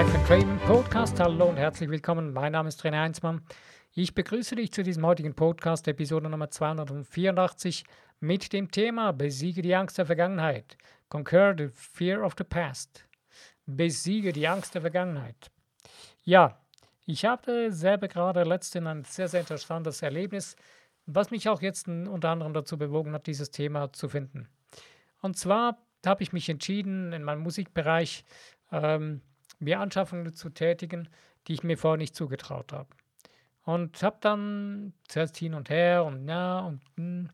Life and Training Podcast. Hallo und herzlich willkommen. Mein Name ist Trainer Heinzmann. Ich begrüße dich zu diesem heutigen Podcast, Episode Nummer 284, mit dem Thema Besiege die Angst der Vergangenheit. Conquer the fear of the past. Besiege die Angst der Vergangenheit. Ja, ich habe selber gerade letztens ein sehr, sehr interessantes Erlebnis, was mich auch jetzt unter anderem dazu bewogen hat, dieses Thema zu finden. Und zwar habe ich mich entschieden, in meinem Musikbereich ähm, mir Anschaffungen zu tätigen, die ich mir vorher nicht zugetraut habe. Und habe dann zuerst hin und her und ja und hm,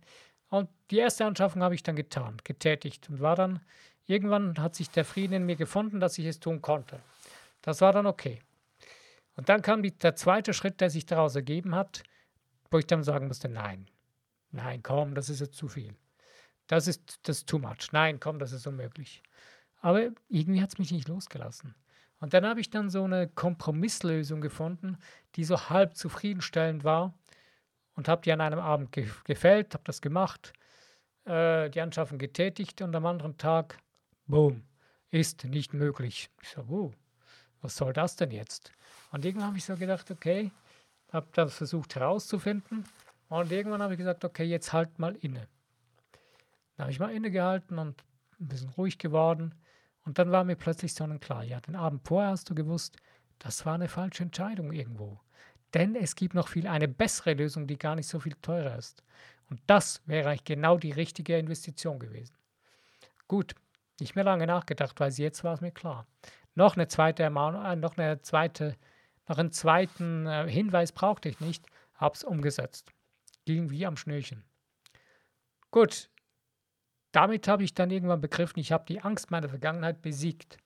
und die erste Anschaffung habe ich dann getan, getätigt und war dann irgendwann hat sich der Frieden in mir gefunden, dass ich es tun konnte. Das war dann okay. Und dann kam die, der zweite Schritt, der sich daraus ergeben hat, wo ich dann sagen musste, nein, nein, komm, das ist jetzt zu viel. Das ist, das ist too much. Nein, komm, das ist unmöglich. Aber irgendwie hat es mich nicht losgelassen. Und dann habe ich dann so eine Kompromisslösung gefunden, die so halb zufriedenstellend war und habe die an einem Abend ge gefällt, habe das gemacht, äh, die Anschaffung getätigt und am anderen Tag, boom, ist nicht möglich. Ich so, oh, was soll das denn jetzt? Und irgendwann habe ich so gedacht, okay, habe das versucht herauszufinden und irgendwann habe ich gesagt, okay, jetzt halt mal inne. Dann habe ich mal innegehalten und ein bisschen ruhig geworden und dann war mir plötzlich sonnenklar, ja, den Abend vorher hast du gewusst, das war eine falsche Entscheidung irgendwo. Denn es gibt noch viel eine bessere Lösung, die gar nicht so viel teurer ist. Und das wäre eigentlich genau die richtige Investition gewesen. Gut, nicht mehr lange nachgedacht, weil jetzt war es mir klar. Noch eine zweite Ermahnung, äh, noch eine zweite, noch einen zweiten äh, Hinweis brauchte ich nicht, hab's umgesetzt. Ging wie am Schnürchen. Gut, damit habe ich dann irgendwann begriffen, ich habe die Angst meiner Vergangenheit besiegt.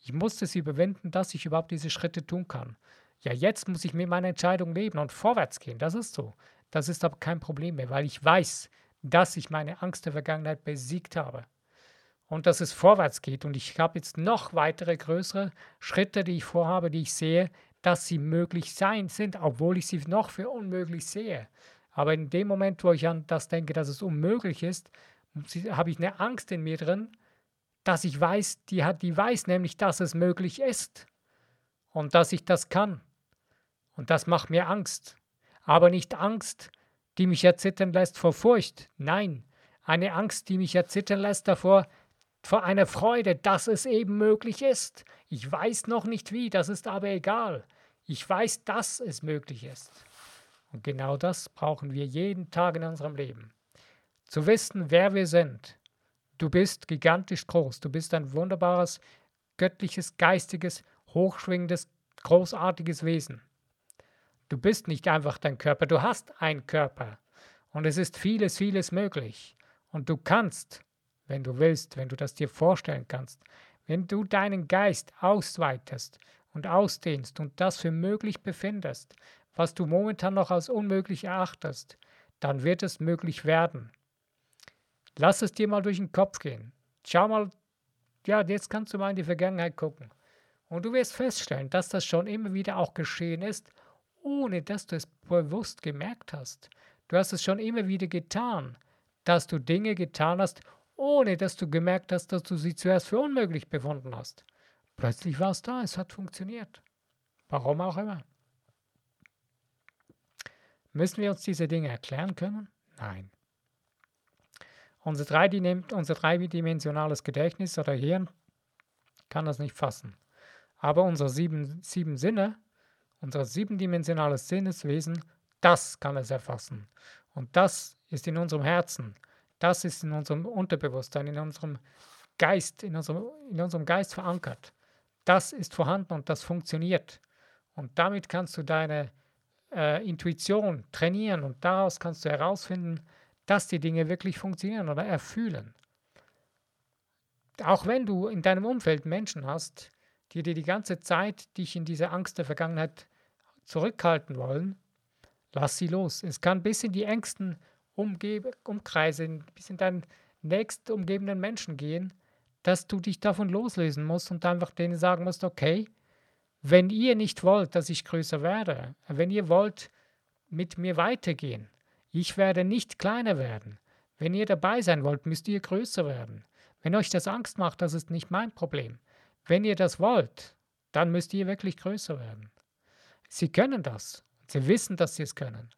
Ich musste sie überwinden, dass ich überhaupt diese Schritte tun kann. Ja, jetzt muss ich mit meiner Entscheidung leben und vorwärts gehen. Das ist so. Das ist aber kein Problem mehr, weil ich weiß, dass ich meine Angst der Vergangenheit besiegt habe. Und dass es vorwärts geht. Und ich habe jetzt noch weitere größere Schritte, die ich vorhabe, die ich sehe, dass sie möglich sein sind, obwohl ich sie noch für unmöglich sehe. Aber in dem Moment, wo ich an das denke, dass es unmöglich ist, habe ich eine Angst in mir drin, dass ich weiß, die hat, die weiß nämlich, dass es möglich ist und dass ich das kann. Und das macht mir Angst. Aber nicht Angst, die mich erzittern lässt vor Furcht. Nein, eine Angst, die mich erzittern lässt davor, vor einer Freude, dass es eben möglich ist. Ich weiß noch nicht wie, das ist aber egal. Ich weiß, dass es möglich ist. Und genau das brauchen wir jeden Tag in unserem Leben zu wissen, wer wir sind. Du bist gigantisch groß, du bist ein wunderbares, göttliches, geistiges, hochschwingendes, großartiges Wesen. Du bist nicht einfach dein Körper, du hast einen Körper. Und es ist vieles, vieles möglich. Und du kannst, wenn du willst, wenn du das dir vorstellen kannst, wenn du deinen Geist ausweitest und ausdehnst und das für möglich befindest, was du momentan noch als unmöglich erachtest, dann wird es möglich werden. Lass es dir mal durch den Kopf gehen. Schau mal, ja, jetzt kannst du mal in die Vergangenheit gucken. Und du wirst feststellen, dass das schon immer wieder auch geschehen ist, ohne dass du es bewusst gemerkt hast. Du hast es schon immer wieder getan, dass du Dinge getan hast, ohne dass du gemerkt hast, dass du sie zuerst für unmöglich befunden hast. Plötzlich war es da, es hat funktioniert. Warum auch immer. Müssen wir uns diese Dinge erklären können? Nein. Unser, dreidimensionales Gedächtnis oder Hirn kann das nicht fassen. Aber unsere sieben, sieben Sinne, unser siebendimensionales Sinneswesen, das kann es erfassen. Und das ist in unserem Herzen, das ist in unserem Unterbewusstsein, in unserem Geist, in unserem, in unserem Geist verankert. Das ist vorhanden und das funktioniert. Und damit kannst du deine äh, Intuition trainieren und daraus kannst du herausfinden, dass die Dinge wirklich funktionieren oder erfühlen. Auch wenn du in deinem Umfeld Menschen hast, die dir die ganze Zeit dich in diese Angst der Vergangenheit zurückhalten wollen, lass sie los. Es kann bis in die engsten Umgebe Umkreise, bis in deinen nächst umgebenden Menschen gehen, dass du dich davon loslösen musst und einfach denen sagen musst, okay, wenn ihr nicht wollt, dass ich größer werde, wenn ihr wollt mit mir weitergehen, ich werde nicht kleiner werden. Wenn ihr dabei sein wollt, müsst ihr größer werden. Wenn euch das Angst macht, das ist nicht mein Problem. Wenn ihr das wollt, dann müsst ihr wirklich größer werden. Sie können das. Sie wissen, dass sie es können.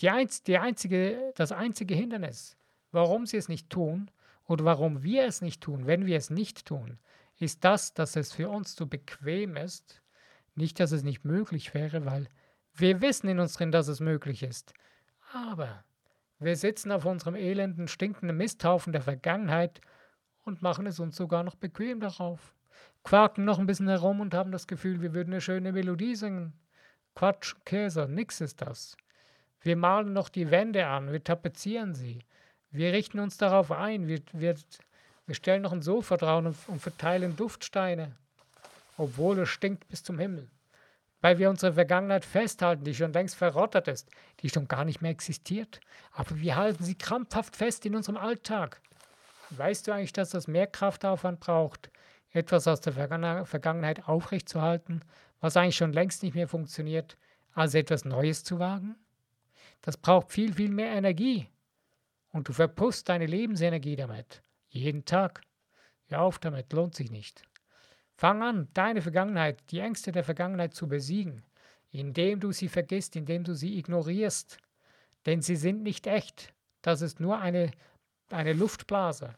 Die, einz die einzige, das einzige Hindernis, warum sie es nicht tun oder warum wir es nicht tun, wenn wir es nicht tun, ist das, dass es für uns zu bequem ist. Nicht, dass es nicht möglich wäre, weil wir wissen in uns drin, dass es möglich ist. Aber wir sitzen auf unserem elenden, stinkenden Misthaufen der Vergangenheit und machen es uns sogar noch bequem darauf. Quaken noch ein bisschen herum und haben das Gefühl, wir würden eine schöne Melodie singen. Quatsch, Käse, nix ist das. Wir malen noch die Wände an, wir tapezieren sie. Wir richten uns darauf ein, wir, wir, wir stellen noch ein Sofa drauf und, und verteilen Duftsteine, obwohl es stinkt bis zum Himmel. Weil wir unsere Vergangenheit festhalten, die schon längst verrottet ist, die schon gar nicht mehr existiert. Aber wir halten sie krampfhaft fest in unserem Alltag. Weißt du eigentlich, dass das mehr Kraftaufwand braucht, etwas aus der Vergangenheit aufrechtzuerhalten, was eigentlich schon längst nicht mehr funktioniert, als etwas Neues zu wagen? Das braucht viel, viel mehr Energie. Und du verpusst deine Lebensenergie damit. Jeden Tag. Hör auf damit, lohnt sich nicht. Fang an, deine Vergangenheit, die Ängste der Vergangenheit zu besiegen, indem du sie vergisst, indem du sie ignorierst. Denn sie sind nicht echt. Das ist nur eine, eine Luftblase,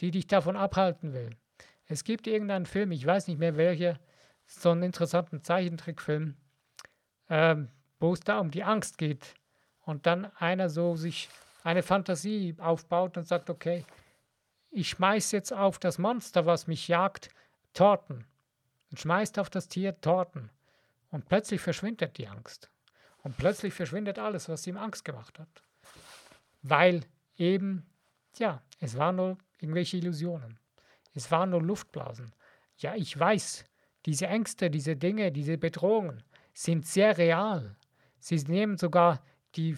die dich davon abhalten will. Es gibt irgendeinen Film, ich weiß nicht mehr welcher, so einen interessanten Zeichentrickfilm, ähm, wo es da um die Angst geht. Und dann einer so sich eine Fantasie aufbaut und sagt, okay, ich schmeiß jetzt auf das Monster, was mich jagt, Torten. Und schmeißt auf das Tier Torten. Und plötzlich verschwindet die Angst. Und plötzlich verschwindet alles, was ihm Angst gemacht hat. Weil eben, ja, es waren nur irgendwelche Illusionen. Es waren nur Luftblasen. Ja, ich weiß, diese Ängste, diese Dinge, diese Bedrohungen sind sehr real. Sie nehmen sogar die,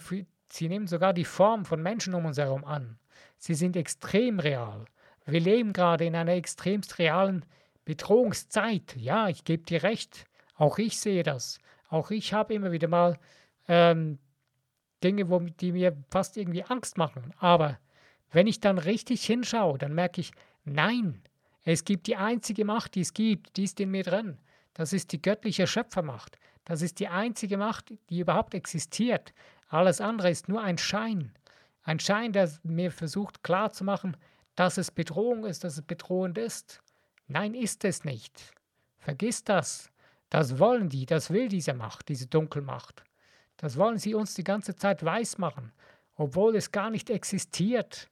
sie nehmen sogar die Form von Menschen um uns herum an. Sie sind extrem real. Wir leben gerade in einer extremst realen Bedrohungszeit. Ja, ich gebe dir recht. Auch ich sehe das. Auch ich habe immer wieder mal ähm, Dinge, wo, die mir fast irgendwie Angst machen. Aber wenn ich dann richtig hinschaue, dann merke ich, nein, es gibt die einzige Macht, die es gibt, die ist in mir drin. Das ist die göttliche Schöpfermacht. Das ist die einzige Macht, die überhaupt existiert. Alles andere ist nur ein Schein. Ein Schein, der mir versucht klarzumachen, dass es Bedrohung ist, dass es bedrohend ist. Nein, ist es nicht. Vergiss das. Das wollen die, das will diese Macht, diese Dunkelmacht. Das wollen sie uns die ganze Zeit weismachen, obwohl es gar nicht existiert.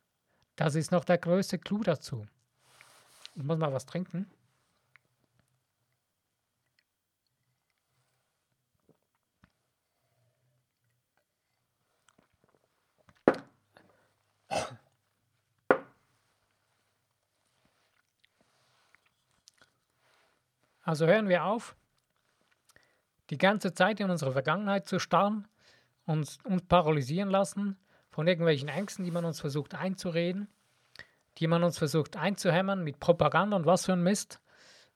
Das ist noch der größte Clou dazu. Ich muss mal was trinken. Also hören wir auf, die ganze Zeit in unsere Vergangenheit zu starren, uns, uns paralysieren lassen von irgendwelchen Ängsten, die man uns versucht einzureden, die man uns versucht einzuhämmern mit Propaganda und was für ein Mist.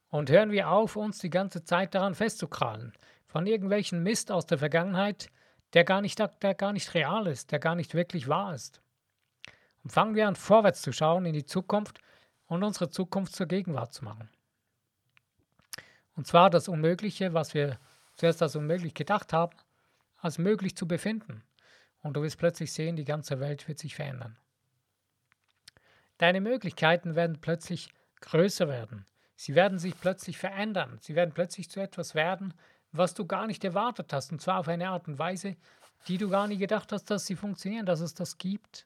Und hören wir auf, uns die ganze Zeit daran festzukrallen, von irgendwelchen Mist aus der Vergangenheit, der gar nicht, der gar nicht real ist, der gar nicht wirklich wahr ist. Und fangen wir an, vorwärts zu schauen in die Zukunft und unsere Zukunft zur Gegenwart zu machen. Und zwar das Unmögliche, was wir zuerst als unmöglich gedacht haben, als möglich zu befinden. Und du wirst plötzlich sehen, die ganze Welt wird sich verändern. Deine Möglichkeiten werden plötzlich größer werden. Sie werden sich plötzlich verändern. Sie werden plötzlich zu etwas werden, was du gar nicht erwartet hast. Und zwar auf eine Art und Weise, die du gar nicht gedacht hast, dass sie funktionieren, dass es das gibt.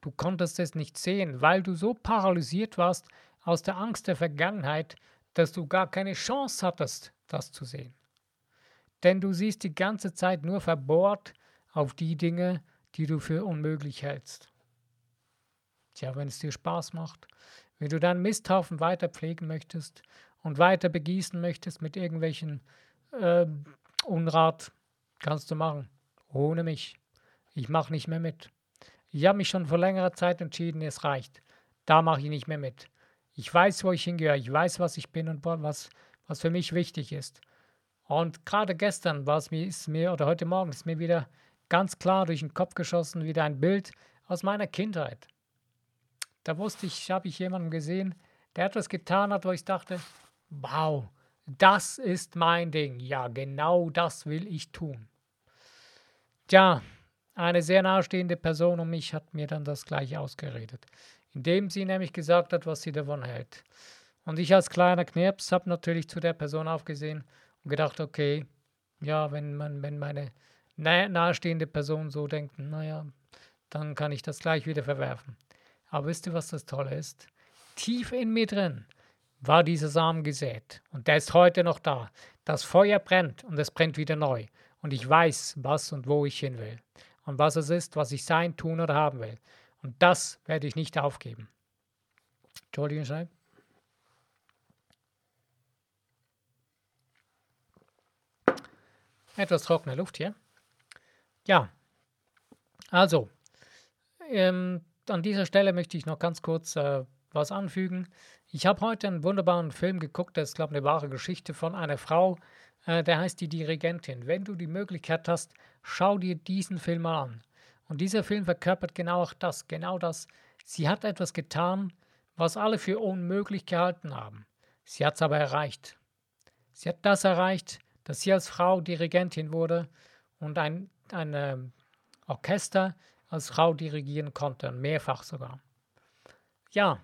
Du konntest es nicht sehen, weil du so paralysiert warst aus der Angst der Vergangenheit, dass du gar keine Chance hattest, das zu sehen. Denn du siehst die ganze Zeit nur verbohrt auf die Dinge, die du für unmöglich hältst. Tja, wenn es dir Spaß macht, wenn du deinen Misthaufen weiter pflegen möchtest und weiter begießen möchtest mit irgendwelchen äh, Unrat, kannst du machen. Ohne mich. Ich mache nicht mehr mit. Ich habe mich schon vor längerer Zeit entschieden, es reicht. Da mache ich nicht mehr mit. Ich weiß, wo ich hingehöre. Ich weiß, was ich bin und was, was für mich wichtig ist. Und gerade gestern war es mir, ist mir, oder heute Morgen ist mir wieder ganz klar durch den Kopf geschossen, wieder ein Bild aus meiner Kindheit. Da wusste ich, habe ich jemanden gesehen, der etwas getan hat, wo ich dachte, wow, das ist mein Ding. Ja, genau das will ich tun. Tja, eine sehr nahestehende Person um mich hat mir dann das gleich ausgeredet, indem sie nämlich gesagt hat, was sie davon hält. Und ich als kleiner Knirps habe natürlich zu der Person aufgesehen und gedacht, okay, ja, wenn man, wenn meine nahestehende Person so denkt, naja, dann kann ich das gleich wieder verwerfen. Aber wisst ihr, was das Tolle ist? Tief in mir drin war dieser Samen gesät und der ist heute noch da. Das Feuer brennt und es brennt wieder neu und ich weiß, was und wo ich hin will und was es ist, was ich sein, tun oder haben will. Und das werde ich nicht aufgeben. Entschuldigung, Scheib. Etwas trockene Luft hier. Ja, also, ähm, an dieser Stelle möchte ich noch ganz kurz äh, was anfügen. Ich habe heute einen wunderbaren Film geguckt, das ist, glaube ich, eine wahre Geschichte von einer Frau, äh, der heißt Die Dirigentin. Wenn du die Möglichkeit hast, schau dir diesen Film mal an. Und dieser Film verkörpert genau auch das, genau das. Sie hat etwas getan, was alle für unmöglich gehalten haben. Sie hat es aber erreicht. Sie hat das erreicht, dass sie als Frau Dirigentin wurde und ein, ein äh, Orchester als Frau dirigieren konnte, mehrfach sogar. Ja,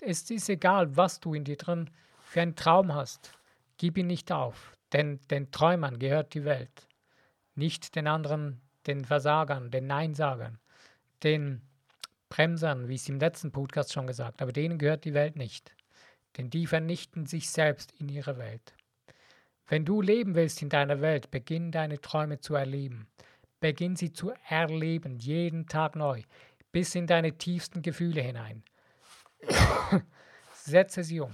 es ist egal, was du in dir drin für einen Traum hast. Gib ihn nicht auf, denn den Träumern gehört die Welt. Nicht den anderen, den Versagern, den Neinsagern, den Bremsern, wie ich es im letzten Podcast schon gesagt habe, denen gehört die Welt nicht. Denn die vernichten sich selbst in ihrer Welt. Wenn du leben willst in deiner Welt, beginn deine Träume zu erleben. Beginn sie zu erleben, jeden Tag neu, bis in deine tiefsten Gefühle hinein. Setze sie um.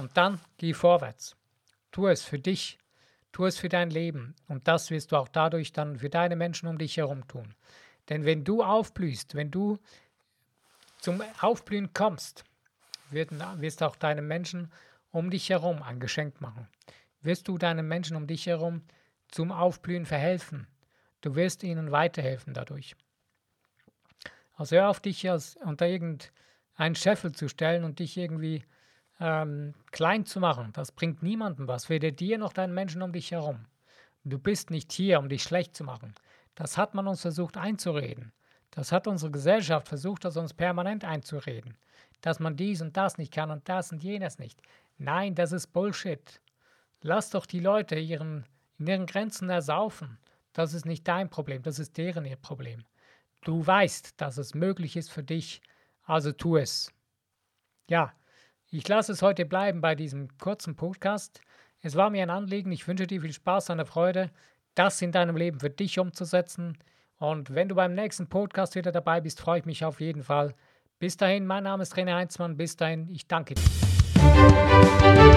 Und dann geh vorwärts. Tu es für dich, tu es für dein Leben. Und das wirst du auch dadurch dann für deine Menschen um dich herum tun. Denn wenn du aufblühst, wenn du zum Aufblühen kommst, wirst du auch deinen Menschen um dich herum ein Geschenk machen. Wirst du deinen Menschen um dich herum zum Aufblühen verhelfen. Du wirst ihnen weiterhelfen dadurch. Also hör auf dich unter irgendeinen Scheffel zu stellen und dich irgendwie ähm, klein zu machen. Das bringt niemandem was, weder dir noch deinen Menschen um dich herum. Du bist nicht hier, um dich schlecht zu machen. Das hat man uns versucht einzureden. Das hat unsere Gesellschaft versucht, das uns permanent einzureden. Dass man dies und das nicht kann und das und jenes nicht. Nein, das ist Bullshit. Lass doch die Leute ihren, in ihren Grenzen ersaufen. Das ist nicht dein Problem, das ist deren ihr Problem. Du weißt, dass es möglich ist für dich, also tu es. Ja, ich lasse es heute bleiben bei diesem kurzen Podcast. Es war mir ein Anliegen, ich wünsche dir viel Spaß und Freude, das in deinem Leben für dich umzusetzen. Und wenn du beim nächsten Podcast wieder dabei bist, freue ich mich auf jeden Fall. Bis dahin, mein Name ist René Heinzmann. Bis dahin, ich danke dir.